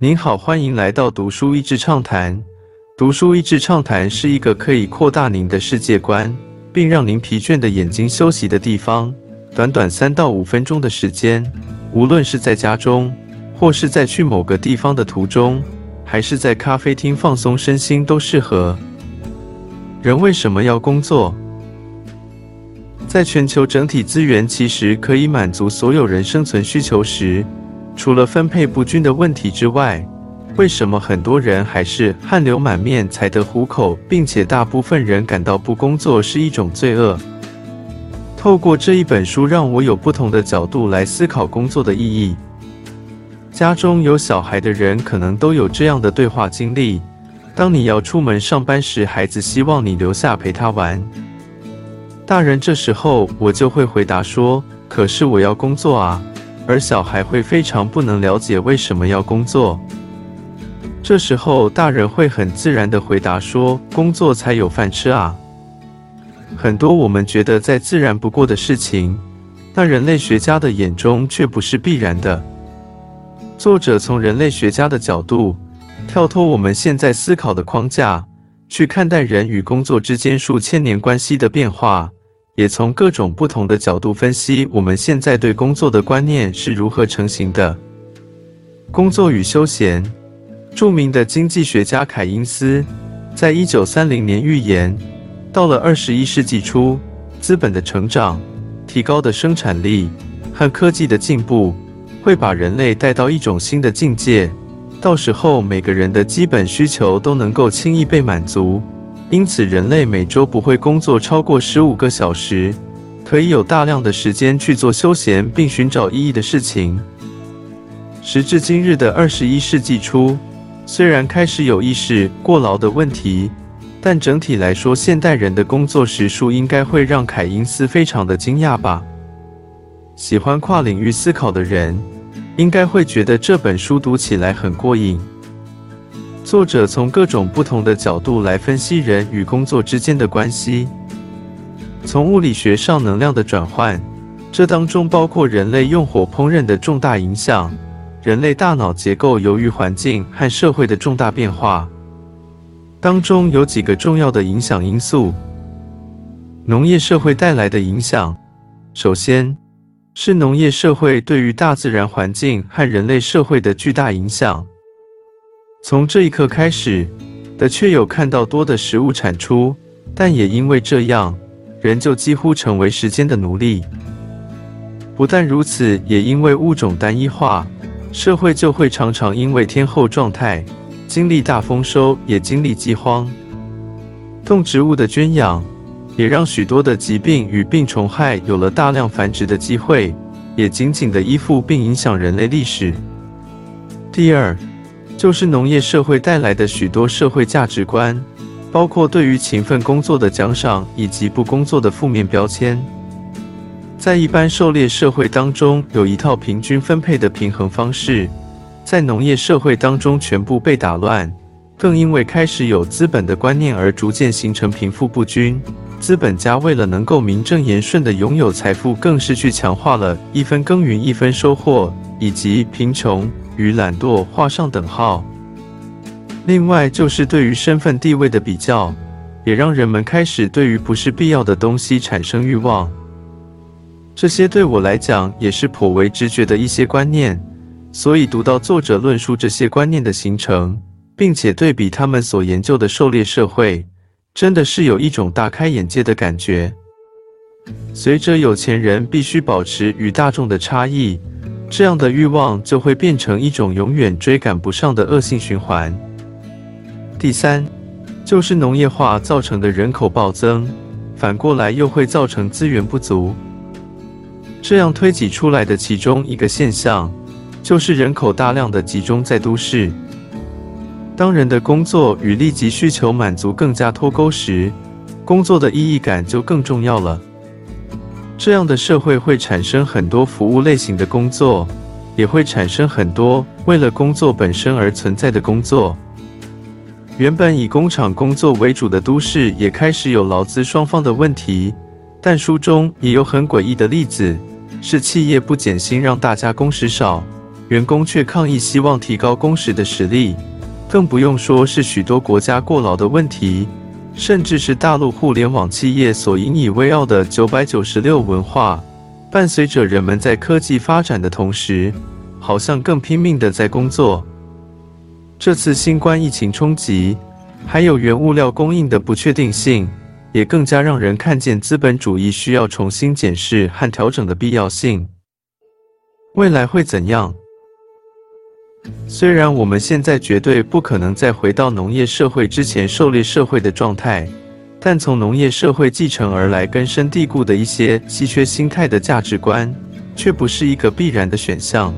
您好，欢迎来到读书益智畅谈。读书益智畅谈是一个可以扩大您的世界观，并让您疲倦的眼睛休息的地方。短短三到五分钟的时间，无论是在家中，或是在去某个地方的途中，还是在咖啡厅放松身心，都适合。人为什么要工作？在全球整体资源其实可以满足所有人生存需求时，除了分配不均的问题之外，为什么很多人还是汗流满面才得糊口，并且大部分人感到不工作是一种罪恶？透过这一本书，让我有不同的角度来思考工作的意义。家中有小孩的人可能都有这样的对话经历：当你要出门上班时，孩子希望你留下陪他玩。大人这时候我就会回答说：“可是我要工作啊。”而小孩会非常不能了解为什么要工作。这时候大人会很自然的回答说：“工作才有饭吃啊。”很多我们觉得再自然不过的事情，但人类学家的眼中却不是必然的。作者从人类学家的角度，跳脱我们现在思考的框架，去看待人与工作之间数千年关系的变化。也从各种不同的角度分析我们现在对工作的观念是如何成型的。工作与休闲，著名的经济学家凯因斯在一九三零年预言，到了二十一世纪初，资本的成长、提高的生产力和科技的进步，会把人类带到一种新的境界。到时候，每个人的基本需求都能够轻易被满足。因此，人类每周不会工作超过十五个小时，可以有大量的时间去做休闲并寻找意义的事情。时至今日的二十一世纪初，虽然开始有意识过劳的问题，但整体来说，现代人的工作时数应该会让凯因斯非常的惊讶吧？喜欢跨领域思考的人，应该会觉得这本书读起来很过瘾。作者从各种不同的角度来分析人与工作之间的关系，从物理学上能量的转换，这当中包括人类用火烹饪的重大影响，人类大脑结构由于环境和社会的重大变化，当中有几个重要的影响因素。农业社会带来的影响，首先是农业社会对于大自然环境和人类社会的巨大影响。从这一刻开始，的确有看到多的食物产出，但也因为这样，人就几乎成为时间的奴隶。不但如此，也因为物种单一化，社会就会常常因为天候状态，经历大丰收，也经历饥荒。动植物的圈养，也让许多的疾病与病虫害有了大量繁殖的机会，也紧紧的依附并影响人类历史。第二。就是农业社会带来的许多社会价值观，包括对于勤奋工作的奖赏以及不工作的负面标签。在一般狩猎社会当中，有一套平均分配的平衡方式，在农业社会当中全部被打乱，更因为开始有资本的观念而逐渐形成贫富不均。资本家为了能够名正言顺地拥有财富，更是去强化了一分耕耘一分收获，以及贫穷。与懒惰画上等号。另外，就是对于身份地位的比较，也让人们开始对于不是必要的东西产生欲望。这些对我来讲也是颇为直觉的一些观念，所以读到作者论述这些观念的形成，并且对比他们所研究的狩猎社会，真的是有一种大开眼界的感觉。随着有钱人必须保持与大众的差异。这样的欲望就会变成一种永远追赶不上的恶性循环。第三，就是农业化造成的人口暴增，反过来又会造成资源不足。这样推挤出来的其中一个现象，就是人口大量的集中在都市。当人的工作与立即需求满足更加脱钩时，工作的意义感就更重要了。这样的社会会产生很多服务类型的工作，也会产生很多为了工作本身而存在的工作。原本以工厂工作为主的都市也开始有劳资双方的问题，但书中也有很诡异的例子，是企业不减薪让大家工时少，员工却抗议希望提高工时的实力，更不用说是许多国家过劳的问题，甚至是大陆互联网企业所引以为傲的九百九十六文化。伴随着人们在科技发展的同时，好像更拼命的在工作。这次新冠疫情冲击，还有原物料供应的不确定性，也更加让人看见资本主义需要重新检视和调整的必要性。未来会怎样？虽然我们现在绝对不可能再回到农业社会之前狩猎社会的状态。但从农业社会继承而来、根深蒂固的一些稀缺心态的价值观，却不是一个必然的选项。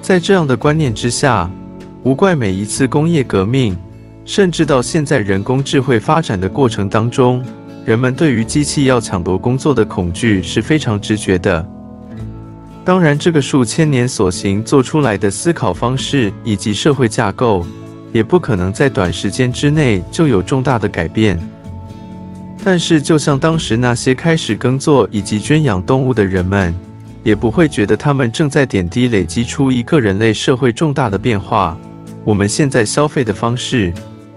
在这样的观念之下，无怪每一次工业革命，甚至到现在人工智慧发展的过程当中，人们对于机器要抢夺工作的恐惧是非常直觉的。当然，这个数千年所行做出来的思考方式以及社会架构，也不可能在短时间之内就有重大的改变。但是，就像当时那些开始耕作以及圈养动物的人们，也不会觉得他们正在点滴累积出一个人类社会重大的变化。我们现在消费的方式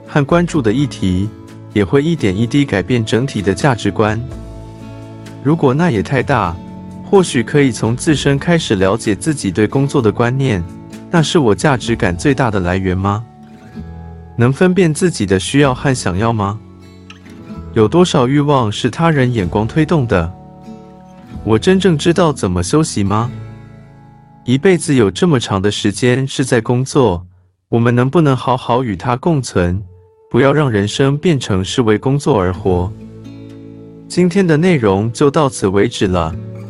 和关注的议题，也会一点一滴改变整体的价值观。如果那也太大，或许可以从自身开始了解自己对工作的观念。那是我价值感最大的来源吗？能分辨自己的需要和想要吗？有多少欲望是他人眼光推动的？我真正知道怎么休息吗？一辈子有这么长的时间是在工作，我们能不能好好与它共存？不要让人生变成是为工作而活。今天的内容就到此为止了，